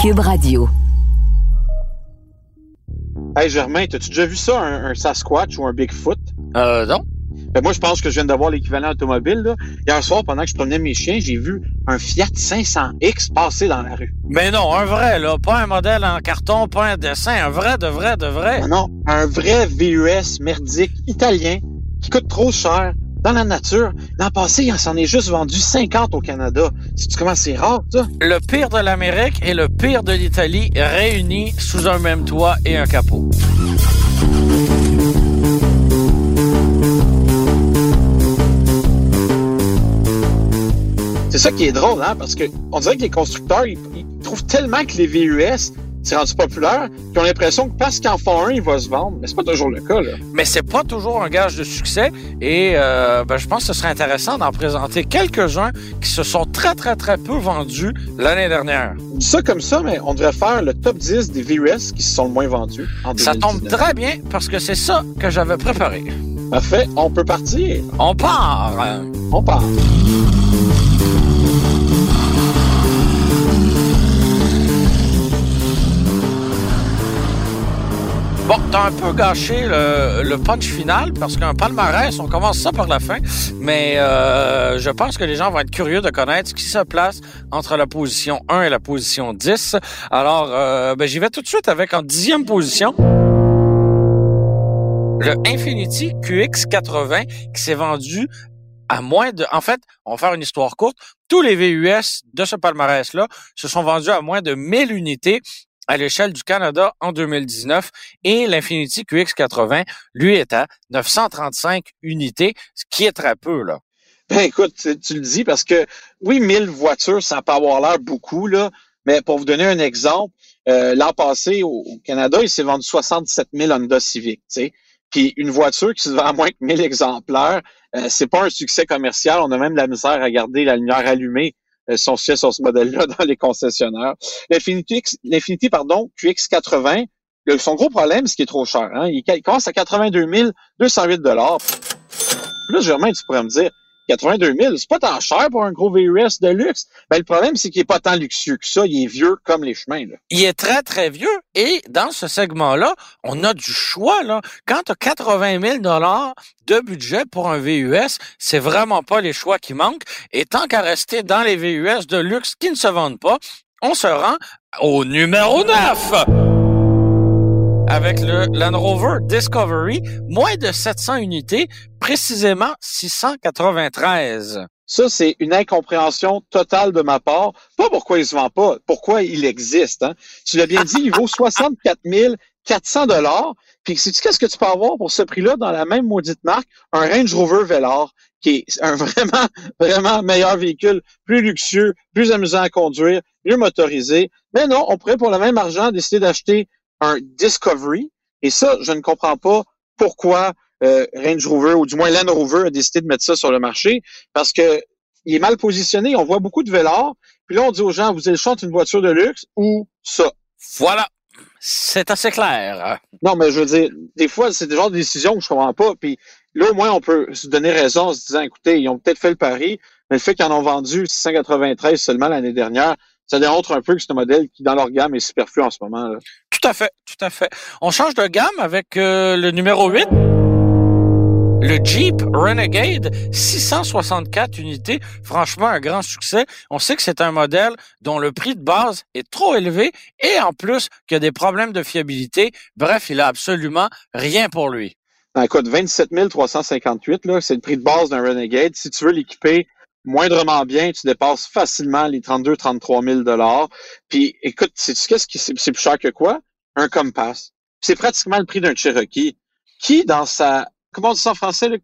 Cube Radio. Hey Germain, t'as-tu déjà vu ça, un, un Sasquatch ou un Bigfoot? Euh, non. Ben moi, je pense que je viens d'avoir l'équivalent automobile. Là. Hier soir, pendant que je promenais mes chiens, j'ai vu un Fiat 500X passer dans la rue. Mais non, un vrai, là. Pas un modèle en carton, pas un dessin. Un vrai, de vrai, de vrai. Non, non, un vrai VUS merdique italien qui coûte trop cher dans la nature. L'an passé, il s'en est juste vendu 50 au Canada. C'est comment c'est rare, ça? Le pire de l'Amérique et le pire de l'Italie réunis sous un même toit et un capot. C'est ça qui est drôle, hein, parce que on dirait que les constructeurs, ils, ils trouvent tellement que les VUS, c'est rendu populaire, qu'ils ont l'impression que parce qu'en font un, il va se vendre. Mais c'est pas toujours le cas, là. Mais c'est pas toujours un gage de succès et euh, ben, je pense que ce serait intéressant d'en présenter quelques-uns qui se sont très, très, très peu vendus l'année dernière. On dit ça comme ça, mais on devrait faire le top 10 des VUS qui se sont le moins vendus en Ça 2019. tombe très bien parce que c'est ça que j'avais préparé. Parfait, on peut partir. On part! On part. Bon, t'as un peu gâché le, le punch final parce qu'un palmarès, on commence ça par la fin, mais euh, je pense que les gens vont être curieux de connaître ce qui se place entre la position 1 et la position 10. Alors, euh, ben, j'y vais tout de suite avec en dixième position. Le Infinity QX80 qui s'est vendu à moins de... En fait, on va faire une histoire courte. Tous les VUS de ce palmarès-là se sont vendus à moins de 1000 unités à l'échelle du Canada en 2019 et l'Infinity QX80, lui, est à 935 unités, ce qui est très peu, là. Ben écoute, tu, le dis parce que oui, 1000 voitures, ça peut avoir l'air beaucoup, là, mais pour vous donner un exemple, euh, l'an passé, au, Canada, il s'est vendu 67 000 Honda Civic, sais. Puis une voiture qui se vend à moins que 1000 exemplaires, euh, c'est pas un succès commercial. On a même la misère à garder la lumière allumée euh, si on se fait sur ce modèle-là dans les concessionnaires. L'Infinity, pardon, QX80, le- son gros problème, c'est qu'il est trop cher. Hein? Il, il commence à 82 208 dollars. Là, Germain, tu pourrais me dire, 82 000, c'est pas tant cher pour un gros VUS de luxe. Ben, le problème, c'est qu'il est pas tant luxueux que ça. Il est vieux comme les chemins. Il est très, très vieux et dans ce segment-là, on a du choix, là. Quand tu as 80 000 de budget pour un VUS, c'est vraiment pas les choix qui manquent. Et tant qu'à rester dans les VUS de luxe qui ne se vendent pas, on se rend au numéro 9 avec le Land Rover Discovery, moins de 700 unités, précisément 693. Ça, c'est une incompréhension totale de ma part. Pas pourquoi il se vend pas, pourquoi il existe. Hein. Tu l'as bien dit, il vaut 64 400 dollars. Puis sais-tu qu'est-ce que tu peux avoir pour ce prix-là dans la même maudite marque? Un Range Rover Velar, qui est un vraiment, vraiment meilleur véhicule, plus luxueux, plus amusant à conduire, mieux motorisé. Mais non, on pourrait pour le même argent décider d'acheter un Discovery. Et ça, je ne comprends pas pourquoi euh, Range Rover, ou du moins Land Rover, a décidé de mettre ça sur le marché, parce que il est mal positionné. On voit beaucoup de Velar. Puis là, on dit aux gens, vous choix entre une voiture de luxe ou ça. Voilà. C'est assez clair. Non, mais je veux dire, des fois, c'est des genres de décisions que je comprends pas. Puis là, au moins, on peut se donner raison en se disant, écoutez, ils ont peut-être fait le pari, mais le fait qu'ils en ont vendu 693 seulement l'année dernière, ça démontre un peu que c'est un modèle qui, dans leur gamme, est superflu en ce moment. Là. Tout à fait, tout à fait. On change de gamme avec euh, le numéro 8. Le Jeep Renegade, 664 unités, franchement un grand succès. On sait que c'est un modèle dont le prix de base est trop élevé et en plus qu'il y a des problèmes de fiabilité. Bref, il a absolument rien pour lui. Ben, écoute, 27 358, là, c'est le prix de base d'un Renegade. Si tu veux l'équiper moindrement bien, tu dépasses facilement les 32 33 000 dollars. Puis, écoute, sais-tu qu'est-ce qui c'est c'est plus cher que quoi? Un Compass. C'est pratiquement le prix d'un Cherokee. Qui, dans sa comment on dit ça en français, là,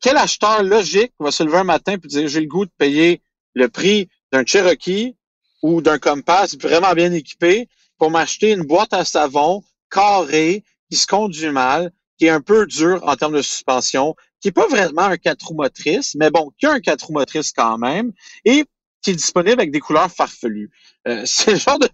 quel acheteur logique va se lever un matin et dire j'ai le goût de payer le prix d'un Cherokee ou d'un Compass vraiment bien équipé pour m'acheter une boîte à savon carrée qui se conduit mal, qui est un peu dur en termes de suspension, qui est pas vraiment un 4 roues motrices, mais bon, qui a un 4 roues motrices quand même, et qui est disponible avec des couleurs farfelues. Euh, c'est le genre de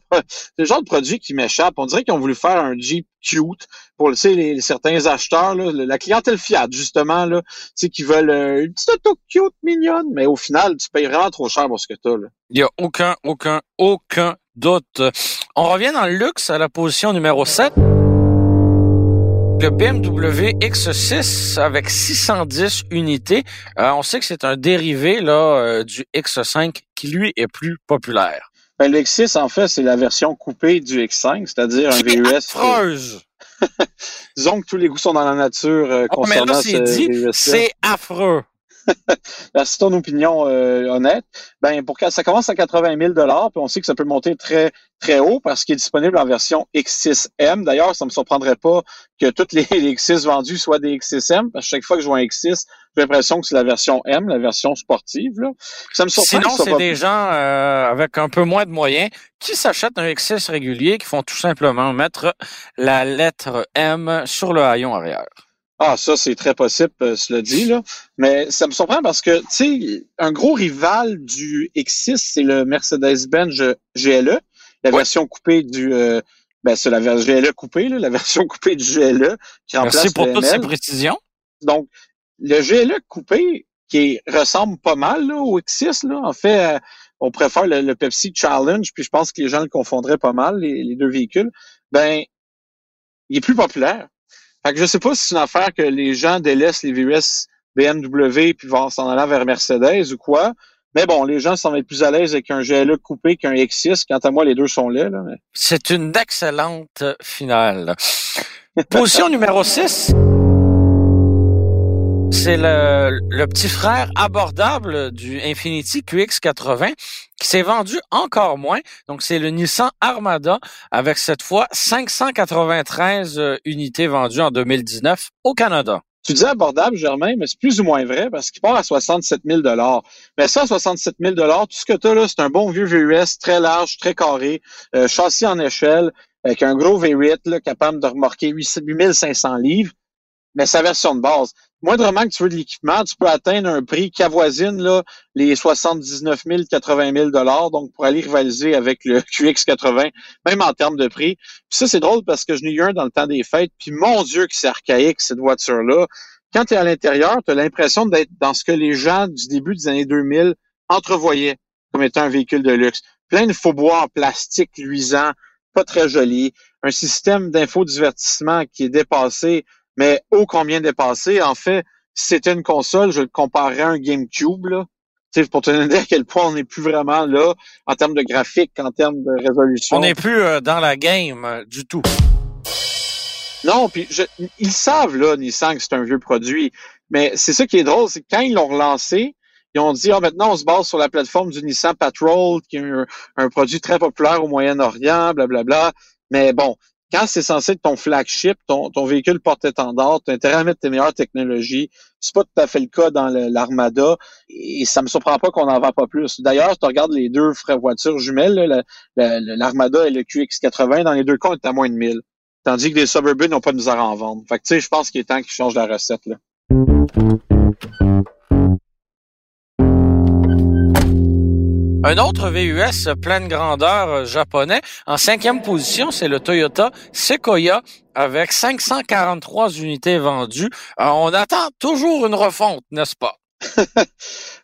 le genre de produit qui m'échappe. On dirait qu'ils ont voulu faire un Jeep cute pour tu sais, les, certains acheteurs, là, la clientèle Fiat, justement, là, tu sais, qui veulent euh, une petite auto cute, mignonne, mais au final, tu payes vraiment trop cher pour ce que tu as. Là. Il y a aucun, aucun, aucun doute. On revient dans le luxe à la position numéro 7. Le BMW X6 avec 610 unités. Euh, on sait que c'est un dérivé là euh, du X5 qui lui est plus populaire. Ben, le X6 en fait c'est la version coupée du X5, c'est-à-dire un VUS. Affreuse. Disons que tous les goûts sont dans la nature euh, oh, concernant mais là, c'est dit, c'est affreux. c'est ton opinion euh, honnête. Ben pour ça commence à 80 000 dollars, puis on sait que ça peut monter très très haut parce qu'il est disponible en version X6M. D'ailleurs, ça me surprendrait pas que toutes les, X6 vendus soient des X6M, parce que chaque fois que je vois un X6, j'ai l'impression que c'est la version M, la version sportive. Là. Ça me surprend. Sinon, c'est des gens euh, avec un peu moins de moyens qui s'achètent un X6 régulier, qui font tout simplement mettre la lettre M sur le haillon arrière. Ah, ça, c'est très possible, euh, cela dit, là. Mais ça me surprend parce que, tu sais, un gros rival du X6, c'est le Mercedes-Benz GLE, la version coupée du... Euh, ben, c'est la version GLE coupée, là, la version coupée du GLE qui remplace Merci pour toutes ces précisions. Donc, le GLE coupé, qui ressemble pas mal là, au X6, là, en fait, euh, on préfère le, Pepsi Challenge, puis je pense que les gens le confondraient pas mal, les, les deux véhicules, ben, il est plus populaire. Fait que je sais pas si c'est une affaire que les gens délaissent les VUS BMW puis vont s'en aller vers Mercedes ou quoi. Mais bon, les gens semblent être plus à l'aise avec un GLE coupé qu'un X6. Quant à moi, les deux sont là. là C'est une excellente finale. Position numéro 6 c'est le, le, petit frère abordable du Infiniti QX80 qui s'est vendu encore moins. Donc, c'est le Nissan Armada avec cette fois 593 euh, unités vendues en 2019 au Canada. Tu dis abordable, Germain, mais c'est plus ou moins vrai parce qu'il part à 67 000 Mais ça, 67 000 tout ce que tu as là, c'est un bon vieux VUS très large, très carré, euh, châssis en échelle, avec un gros V8 là, capable de remorquer 8500 livres mais sa version de base. Moindrement que tu veux de l'équipement, tu peux atteindre un prix qui avoisine là, les 79 000, 80 000 dollars, donc pour aller rivaliser avec le QX80, même en termes de prix. Puis ça, c'est drôle parce que je n'ai eu un dans le temps des fêtes, puis mon Dieu que c'est archaïque, cette voiture-là. Quand tu es à l'intérieur, tu as l'impression d'être dans ce que les gens du début des années 2000 entrevoyaient comme étant un véhicule de luxe. Plein de faux bois en plastique luisant, pas très joli, un système d'infodivertissement qui est dépassé mais ô combien dépassé. En fait, si c'était une console, je le comparerais à un GameCube, là. pour te donner à quel point on n'est plus vraiment là en termes de graphique, en termes de résolution. On n'est plus euh, dans la game euh, du tout. Non, puis ils savent là, Nissan, que c'est un vieux produit. Mais c'est ça qui est drôle, c'est que quand ils l'ont relancé, ils ont dit ah maintenant on se base sur la plateforme du Nissan Patrol, qui est un, un produit très populaire au Moyen-Orient, blablabla. Mais bon, quand c'est censé être ton flagship, ton, ton véhicule porte-étendard, tu intérêt à mettre tes meilleures technologies. C'est pas tout à fait le cas dans l'Armada et ça me surprend pas qu'on n'en vend pas plus. D'ailleurs, tu regardes les deux frères voitures jumelles, l'Armada et le QX80, dans les deux cas, on est à moins de 1000. Tandis que les Suburban n'ont pas de misère à en vendre. Fait que tu sais, je pense qu'il est temps qu'ils changent la recette. Là. Un autre VUS pleine grandeur euh, japonais, en cinquième position, c'est le Toyota Sequoia avec 543 unités vendues. Euh, on attend toujours une refonte, n'est-ce pas?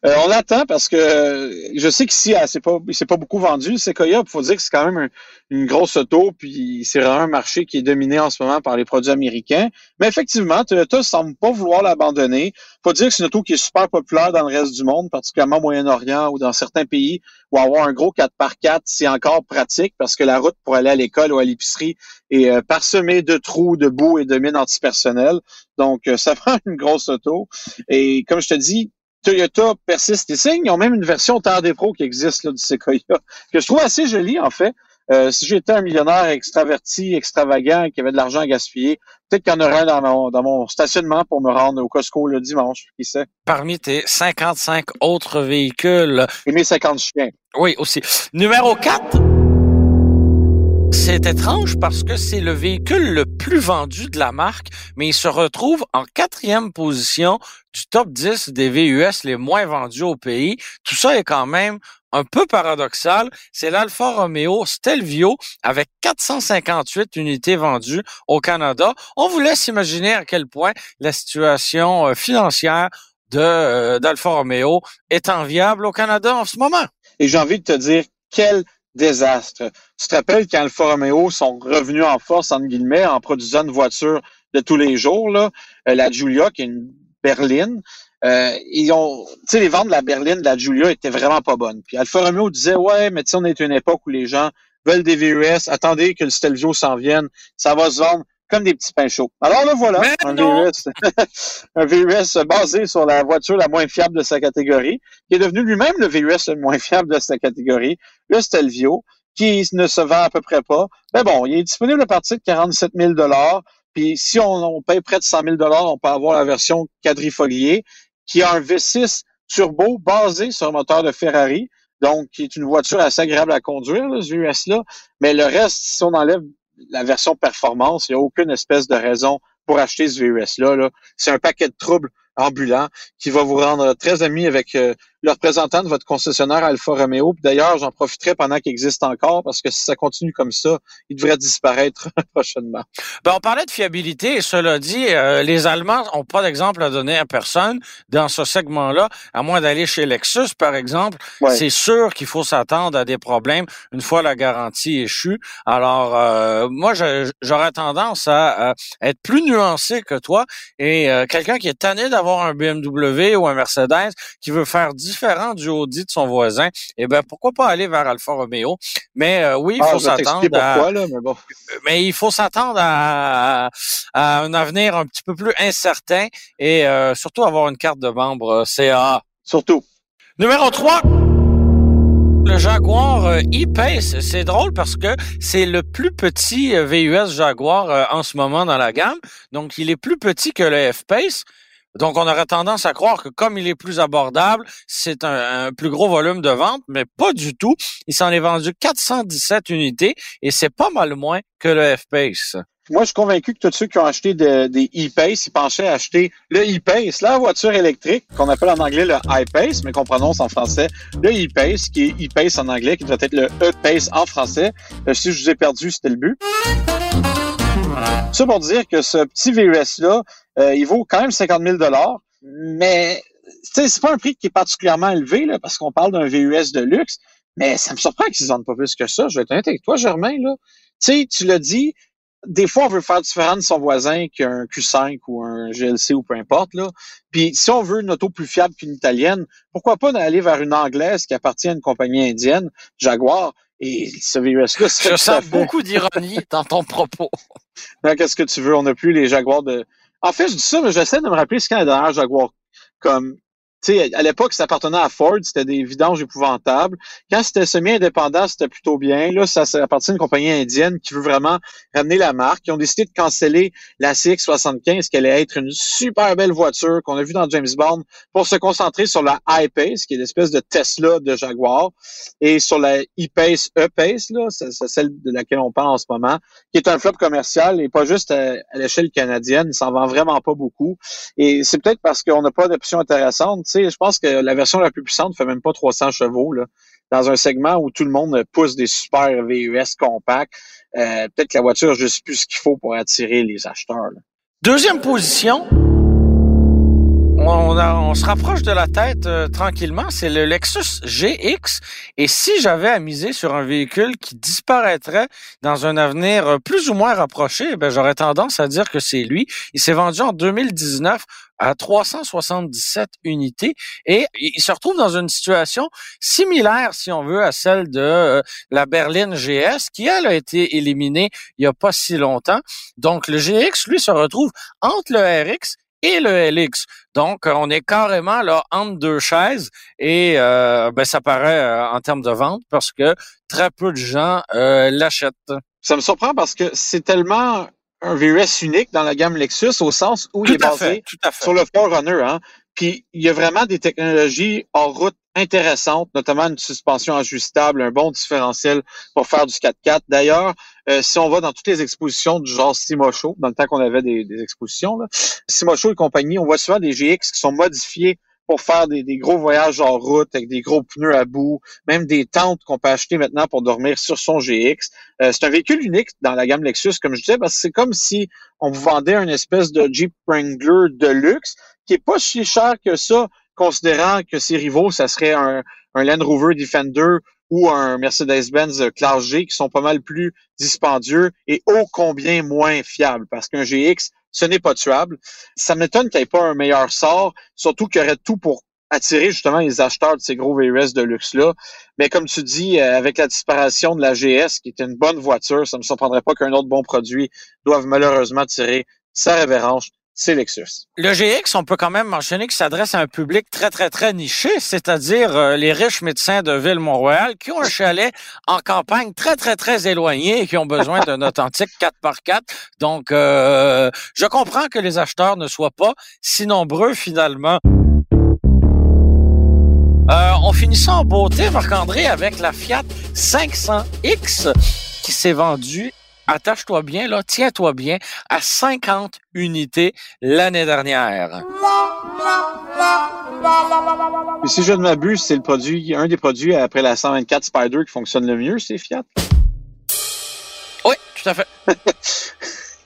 Euh, on l'attend parce que je sais qu'ici, c'est pas, c'est pas beaucoup vendu. Sequoia, il faut dire que c'est quand même une grosse auto, puis c'est vraiment un marché qui est dominé en ce moment par les produits américains. Mais effectivement, Toyota semble pas vouloir l'abandonner. Faut dire que c'est une auto qui est super populaire dans le reste du monde, particulièrement au Moyen-Orient ou dans certains pays où avoir un gros 4x4, c'est encore pratique parce que la route pour aller à l'école ou à l'épicerie est euh, parsemée de trous, de boue et de mines antipersonnelles. Donc, euh, ça prend une grosse auto. Et comme je te dis, Toyota persiste et signe. Ils ont même une version Terre des Pros qui existe là, du Sequoia, que je trouve assez jolie, en fait. Euh, si j'étais un millionnaire extraverti, extravagant, qui avait de l'argent à gaspiller, peut-être qu'il y en aurait un dans mon, dans mon stationnement pour me rendre au Costco le dimanche, qui sait. Parmi tes 55 autres véhicules. Et mes 50 chiens. Oui, aussi. Numéro 4. C'est étrange parce que c'est le véhicule le plus vendu de la marque, mais il se retrouve en quatrième position du top 10 des VUS les moins vendus au pays. Tout ça est quand même un peu paradoxal. C'est l'Alfa Romeo Stelvio avec 458 unités vendues au Canada. On vous laisse imaginer à quel point la situation euh, financière de euh, d'Alfa Romeo est enviable au Canada en ce moment. Et j'ai envie de te dire quelle désastre. Tu te rappelles quand Alfa Romeo sont revenus en force, entre guillemets, en produisant une voiture de tous les jours, là, euh, la Giulia, qui est une berline, euh, ils ont, tu sais, les ventes de la berline de la Giulia étaient vraiment pas bonnes. Puis Alfa Romeo disait, ouais, mais tu sais, on est une époque où les gens veulent des VUS, attendez que le Stelvio s'en vienne, ça va se vendre comme des petits pains chauds. Alors là, voilà, un VUS, un VUS basé sur la voiture la moins fiable de sa catégorie, qui est devenu lui-même le VUS le moins fiable de sa catégorie, le Stelvio, qui ne se vend à peu près pas. Mais bon, il est disponible à partir de 47 000 Puis si on, on, paye près de 100 000 on peut avoir la version quadrifoliée, qui a un V6 turbo basé sur un moteur de Ferrari, donc qui est une voiture assez agréable à conduire, là, ce VUS-là. Mais le reste, si on enlève la version performance, il n'y a aucune espèce de raison pour acheter ce VUS-là. -là, c'est un paquet de troubles ambulants qui va vous rendre très ami avec euh, le représentant de votre concessionnaire Alfa Romeo. D'ailleurs, j'en profiterai pendant qu'il existe encore parce que si ça continue comme ça, il devrait disparaître prochainement. Ben, on parlait de fiabilité et cela dit, euh, les Allemands ont pas d'exemple à donner à personne dans ce segment-là, à moins d'aller chez Lexus, par exemple. C'est sûr qu'il faut s'attendre à des problèmes une fois la garantie échue. Alors, euh, moi, j'aurais tendance à, être plus nuancé que toi et euh, quelqu'un qui est tanné d'avoir un BMW ou un Mercedes qui veut faire différent du Audi de son voisin, eh ben pourquoi pas aller vers Alfa Romeo? Mais euh, oui, il ah, faut s'attendre à mais, il faut s'attendre à, un avenir un petit peu plus incertain et euh, surtout avoir une carte de membre euh, CA. Surtout. Numéro 3. Le Jaguar E-Pace, c'est drôle parce que c'est le plus petit VUS Jaguar en ce moment dans la gamme. Donc, il est plus petit que le F-Pace. Donc, on aurait tendance à croire que comme il est plus abordable, c'est un, plus gros volume de vente, mais pas du tout. Il s'en est vendu 417 unités et c'est pas mal moins que le F-Pace. Moi, je suis convaincu que tous ceux qui ont acheté des e-Pace, ils pensaient acheter le e-Pace, la voiture électrique, qu'on appelle en anglais le i-Pace, mais qu'on prononce en français le e-Pace, qui est e-Pace en anglais, qui doit être le e-Pace en français. Euh, si je vous ai perdu, c'était le but. Ça pour dire que ce petit VUS-là, euh, il vaut quand même 50 000 mais c'est pas un prix qui est particulièrement élevé là, parce qu'on parle d'un VUS de luxe, mais ça me surprend qu'ils ne vendent pas plus que ça. Je vais être honnête avec toi, Germain. Là. sais, tu l'as dit, des fois, on veut faire différent de son voisin qu'un Q5 ou un GLC ou peu importe. Là. Puis si on veut une auto plus fiable qu'une italienne, pourquoi pas aller vers une anglaise qui appartient à une compagnie indienne, Jaguar, et ce VUS-là, Je sens beaucoup d'ironie dans ton propos. Qu'est-ce que tu veux? On n'a plus les Jaguars de, en fait, je dis ça, mais j'essaie de me rappeler ce qu'est la dernière Jaguar. Comme, sais, à l'époque, ça appartenait à Ford, c'était des vidanges épouvantables. Quand c'était semi-indépendant, c'était plutôt bien. Là, ça, appartient à une compagnie indienne qui veut vraiment ramener la marque. Ils ont décidé de canceller la CX-75, qui allait être une super belle voiture qu'on a vue dans James Bond, pour se concentrer sur la I-Pace, qui est l'espèce de Tesla de Jaguar, et sur la E-Pace, E-Pace, là, c'est celle de laquelle on parle en ce moment, qui est un flop commercial et pas juste à, l'échelle canadienne. Il s'en vend vraiment pas beaucoup. Et c'est peut-être parce qu'on n'a pas je pense que la version la plus puissante fait même pas 300 chevaux, dans un segment où tout le monde pousse des super VUS compacts. Euh, peut-être que la voiture a juste plus ce qu'il faut pour attirer les acheteurs. Deuxième position, on, se rapproche de la tête euh, tranquillement. C'est le Lexus GX. Et si j'avais à miser sur un véhicule qui disparaîtrait dans un avenir euh, plus ou moins rapproché, ben, j'aurais tendance à dire que c'est lui. Il s'est vendu en 2019 à 377 unités et il se retrouve dans une situation similaire, si on veut, à celle de euh, la berline GS qui, elle, a été éliminée il n'y a pas si longtemps. Donc, le GX, lui, se retrouve entre le RX et le LX. Donc, on est carrément là entre deux chaises et euh, ben, ça paraît euh, en termes de vente parce que très peu de gens euh, l'achètent. Ça me surprend parce que c'est tellement un VUS unique dans la gamme Lexus au sens où il est basé sur le Forerunner. Hein? Puis il y a vraiment des technologies hors route intéressantes, notamment une suspension ajustable, un bon différentiel pour faire du 4x4. D'ailleurs, euh, si on va dans toutes les expositions du genre Simocho, dans le temps qu'on avait des, expositions, là, Simocho et compagnie, on voit souvent des GX qui sont modifiés pour faire des, gros voyages en route avec des gros pneus à bout, même des tentes qu'on peut acheter maintenant pour dormir sur son GX. Euh, c'est un véhicule unique dans la gamme Lexus, comme je disais, parce que c'est comme si on vous vendait une espèce de Jeep Wrangler de luxe qui est pas si cher que ça, considérant que ses rivaux, ça serait un, un Land Rover Defender ou un Mercedes-Benz Classe G qui sont pas mal plus dispendieux et ô combien moins fiables parce qu'un GX, ce n'est pas tuable. Ça m'étonne qu'il n'y ait pas un meilleur sort, surtout qu'il y aurait tout pour attirer justement les acheteurs de ces gros VUS de luxe-là. Mais comme tu dis, euh, avec la disparition de la GS, qui est une bonne voiture, ça ne me surprendrait pas qu'un autre bon produit doive malheureusement tirer sa révérence c'est Lexus. Le GX, on peut quand même mentionner qu'il s'adresse à un public très, très, très niché, c'est-à-dire euh, les riches médecins de Ville-Mont-Royal qui ont un chalet en campagne très, très, très éloigné et qui ont besoin d'un authentique 4x4. Donc, euh, je comprends que les acheteurs ne soient pas si nombreux finalement. Euh, on finit ça en beauté, Marc-André, avec la Fiat 500X qui s'est vendue attache-toi bien, là, tiens-toi bien, à 50 unités l'année dernière. Et si je ne m'abuse, c'est le produit, un des produits après la 124 Spider qui fonctionne le mieux, c'est Fiat. Oui, tout à fait.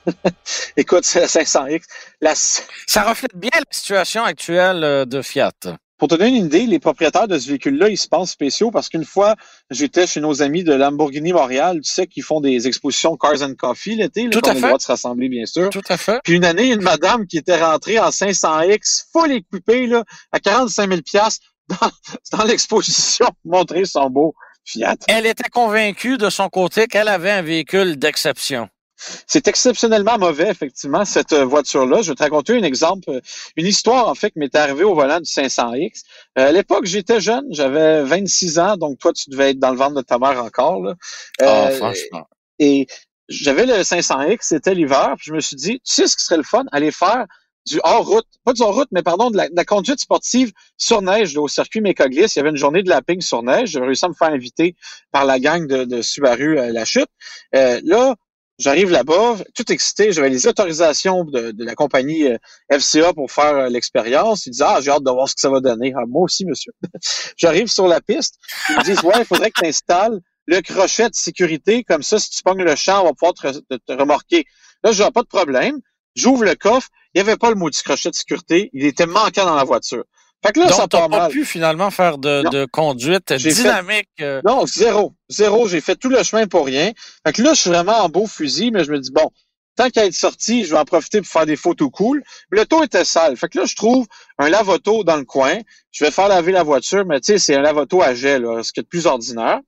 Écoute, c'est la 500X. La... Ça reflète bien la situation actuelle euh, de Fiat. Pour te donner une idée, les propriétaires de ce véhicule-là, ils se pensent spéciaux parce qu'une fois, j'étais chez nos amis de Lamborghini Montréal, tu sais, qui font des expositions Cars and Coffee l'été, là, Tout à fait. le droit de se rassembler, bien sûr. Tout à fait. Puis une année, une madame qui était rentrée en 500X, full équipée, là, à 45 000 dans, dans l'exposition, montrer son beau Fiat. Elle était convaincue de son côté qu'elle avait un véhicule d'exception. C'est exceptionnellement mauvais, effectivement, cette euh, voiture-là. Je vais te raconter un exemple, euh, une histoire, en fait, qui m'est arrivée au volant du 500X. Euh, à l'époque, j'étais jeune, j'avais 26 ans, donc toi, tu devais être dans le ventre de ta mère encore. Là. Ah, franchement. Et j'avais le 500X, c'était l'hiver, puis je me suis dit, tu sais ce qui serait le fun? Aller faire du hors-route, pas du hors-route, mais pardon, de la, conduite sportive sur neige là, au circuit Mécoglis. Il y avait une journée de lapping sur neige. J'ai réussi à me faire inviter par la gang de, de Subaru à la chute. là, J'arrive là-bas, tout excité, j'avais les autorisations de, la compagnie euh, FCA pour faire euh, l'expérience. Ils disent Ah, j'ai hâte de voir ce que ça va donner. Ah, moi aussi, monsieur. J'arrive sur la piste. Ils me disent Ouais, il faudrait que tu installes le crochet de sécurité, comme ça, si tu pognes le champ, on va pouvoir te, remorquer. Là, j'ai pas de problème. J'ouvre le coffre, il n'y avait pas le mot du crochet de sécurité, il était manquant dans la voiture. Fait que là, Donc, ça pas pu finalement faire de, de conduite dynamique. Euh. Non, zéro. Zéro. J'ai fait tout le chemin pour rien. Fait que là, je suis vraiment en beau fusil, mais je me dis, bon, tant qu'à être sorti, je vais en profiter pour faire des photos cool. Le taux était sale. Fait que là, je trouve un lavoto dans le coin. Je vais faire laver la voiture, mais tu sais, c'est un lavoto à gel, là, ce qui est de plus ordinaire.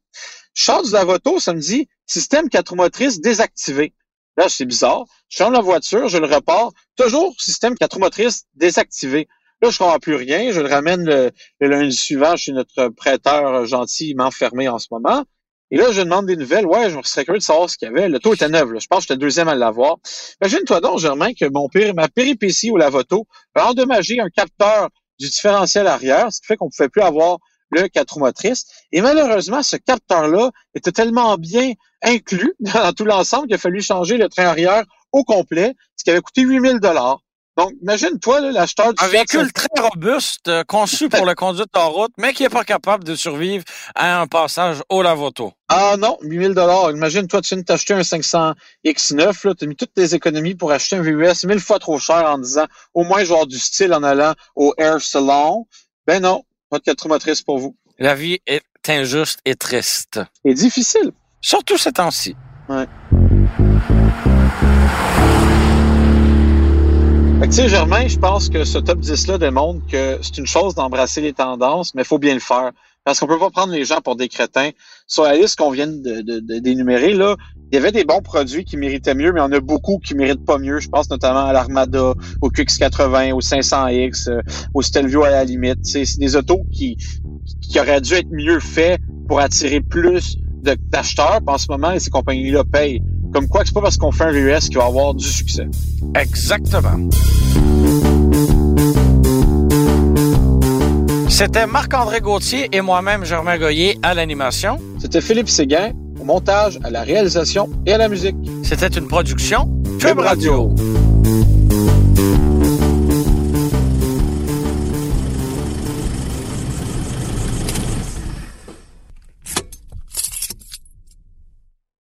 Je sors du lavoto, ça me dit système 4 motrices désactivé. Là, c'est bizarre. Je change la voiture, je le repars. Toujours système 4 motrices désactivé. Là, je comprends plus rien. Je le ramène le, lundi suivant chez notre prêteur gentil m'enfermer en ce moment. Et là, je demande des nouvelles. Ouais, je serais curieux de savoir ce qu'il y avait. Le taux était neuf. Je pense que j'étais le deuxième à l'avoir. Imagine-toi donc, Germain, que mon père, ma péripétie au lavoto a endommagé un capteur du différentiel arrière, ce qui fait qu'on ne pouvait plus avoir le 4 motrice. Et malheureusement, ce capteur-là était tellement bien inclus dans tout l'ensemble qu'il a fallu changer le train arrière au complet, ce qui avait coûté 8000 dollars. Donc, imagine-toi, l'acheteur du Un véhicule très robuste, euh, conçu pour la conduite en route, mais qui n'est pas capable de survivre à un passage au lavoto. Ah non, 8000 dollars. Imagine-toi, tu viens de t'acheter un 500 X9, tu as mis toutes tes économies pour acheter un VUS mille fois trop cher en disant, au moins, je du style en allant au Air Salon. Ben non, pas de quatre motrices pour vous. La vie est injuste et triste. Et difficile. Surtout ces temps-ci. Ouais. Tu sais, Germain, je pense que ce top 10-là démontre que c'est une chose d'embrasser les tendances, mais il faut bien le faire. Parce qu'on peut pas prendre les gens pour des crétins. Sur la liste qu'on vient de, d'énumérer, là, il y avait des bons produits qui méritaient mieux, mais il y en a beaucoup qui méritent pas mieux. Je pense notamment à l'Armada, au QX80, au 500X, euh, au Stelvio à la limite. C'est, c'est des autos qui, qui auraient dû être mieux faits pour attirer plus d'acheteurs. En ce moment, ces compagnies-là payent. Comme quoi, c'est pas parce qu'on fait un VUS qu'il va avoir du succès. Exactement. C'était Marc-André Gauthier et moi-même, Germain Goyer, à l'animation. C'était Philippe Séguin, au montage, à la réalisation et à la musique. C'était une production Cube Radio. Radio.